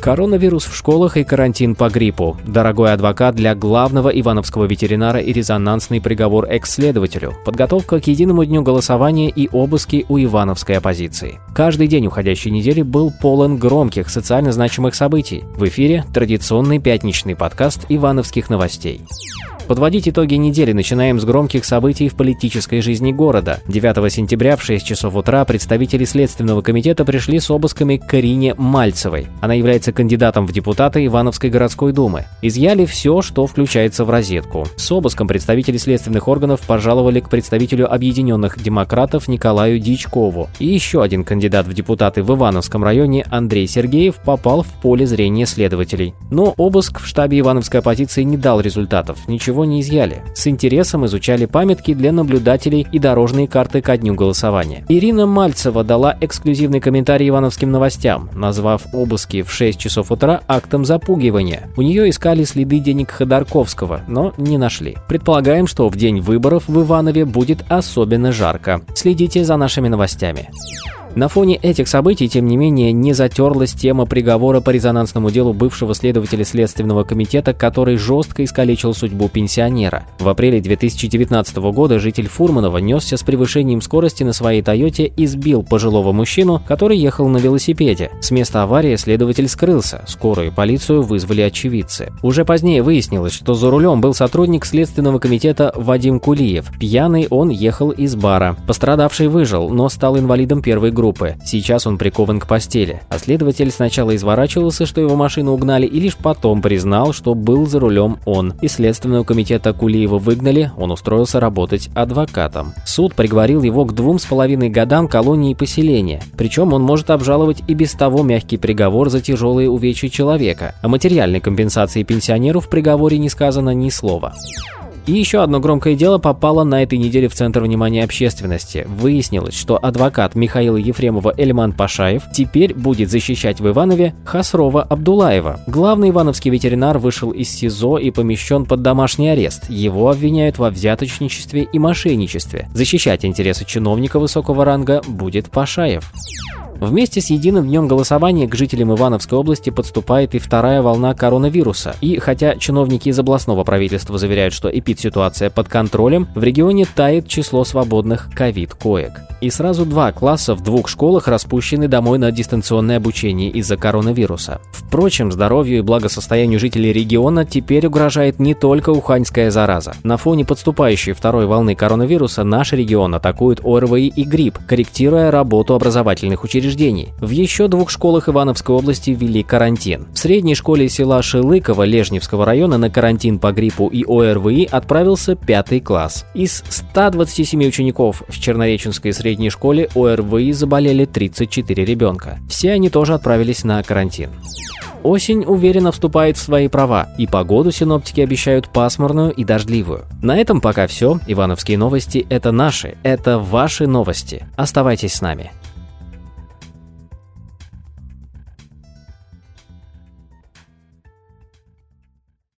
Коронавирус в школах и карантин по гриппу. Дорогой адвокат для главного ивановского ветеринара и резонансный приговор экс-следователю. Подготовка к единому дню голосования и обыски у ивановской оппозиции. Каждый день уходящей недели был полон громких социально значимых событий. В эфире традиционный пятничный подкаст ивановских новостей. Подводить итоги недели начинаем с громких событий в политической жизни города. 9 сентября в 6 часов утра представители Следственного комитета пришли с обысками к Карине Мальцевой. Она является кандидатом в депутаты Ивановской городской думы. Изъяли все, что включается в розетку. С обыском представители следственных органов пожаловали к представителю Объединенных демократов Николаю Дичкову. И еще один кандидат в депутаты в Ивановском районе Андрей Сергеев попал в поле зрения следователей. Но обыск в штабе Ивановской оппозиции не дал результатов. Ничего ничего не изъяли. С интересом изучали памятки для наблюдателей и дорожные карты ко дню голосования. Ирина Мальцева дала эксклюзивный комментарий Ивановским новостям, назвав обыски в 6 часов утра актом запугивания. У нее искали следы денег Ходорковского, но не нашли. Предполагаем, что в день выборов в Иванове будет особенно жарко. Следите за нашими новостями. На фоне этих событий, тем не менее, не затерлась тема приговора по резонансному делу бывшего следователя Следственного комитета, который жестко искалечил судьбу пенсионера. В апреле 2019 года житель Фурманова несся с превышением скорости на своей Тойоте и сбил пожилого мужчину, который ехал на велосипеде. С места аварии следователь скрылся, скорую и полицию вызвали очевидцы. Уже позднее выяснилось, что за рулем был сотрудник Следственного комитета Вадим Кулиев. Пьяный он ехал из бара. Пострадавший выжил, но стал инвалидом первой группы группы. Сейчас он прикован к постели. А следователь сначала изворачивался, что его машину угнали, и лишь потом признал, что был за рулем он. Из Следственного комитета Кулиева выгнали, он устроился работать адвокатом. Суд приговорил его к двум с половиной годам колонии поселения. Причем он может обжаловать и без того мягкий приговор за тяжелые увечья человека. О материальной компенсации пенсионеру в приговоре не сказано ни слова. И еще одно громкое дело попало на этой неделе в центр внимания общественности. Выяснилось, что адвокат Михаила Ефремова Эльман Пашаев теперь будет защищать в Иванове Хасрова Абдулаева. Главный ивановский ветеринар вышел из СИЗО и помещен под домашний арест. Его обвиняют во взяточничестве и мошенничестве. Защищать интересы чиновника высокого ранга будет Пашаев. Вместе с единым днем голосования к жителям Ивановской области подступает и вторая волна коронавируса. И хотя чиновники из областного правительства заверяют, что эпид-ситуация под контролем, в регионе тает число свободных ковид-коек. И сразу два класса в двух школах распущены домой на дистанционное обучение из-за коронавируса. Впрочем, здоровью и благосостоянию жителей региона теперь угрожает не только уханьская зараза. На фоне подступающей второй волны коронавируса наш регион атакует ОРВИ и грипп, корректируя работу образовательных учреждений. В еще двух школах Ивановской области ввели карантин. В средней школе села Шилыково Лежневского района на карантин по гриппу и ОРВИ отправился пятый класс. Из 127 учеников в Чернореченской средней школе ОРВИ заболели 34 ребенка. Все они тоже отправились на карантин. Осень уверенно вступает в свои права, и погоду синоптики обещают пасмурную и дождливую. На этом пока все. Ивановские новости – это наши, это ваши новости. Оставайтесь с нами.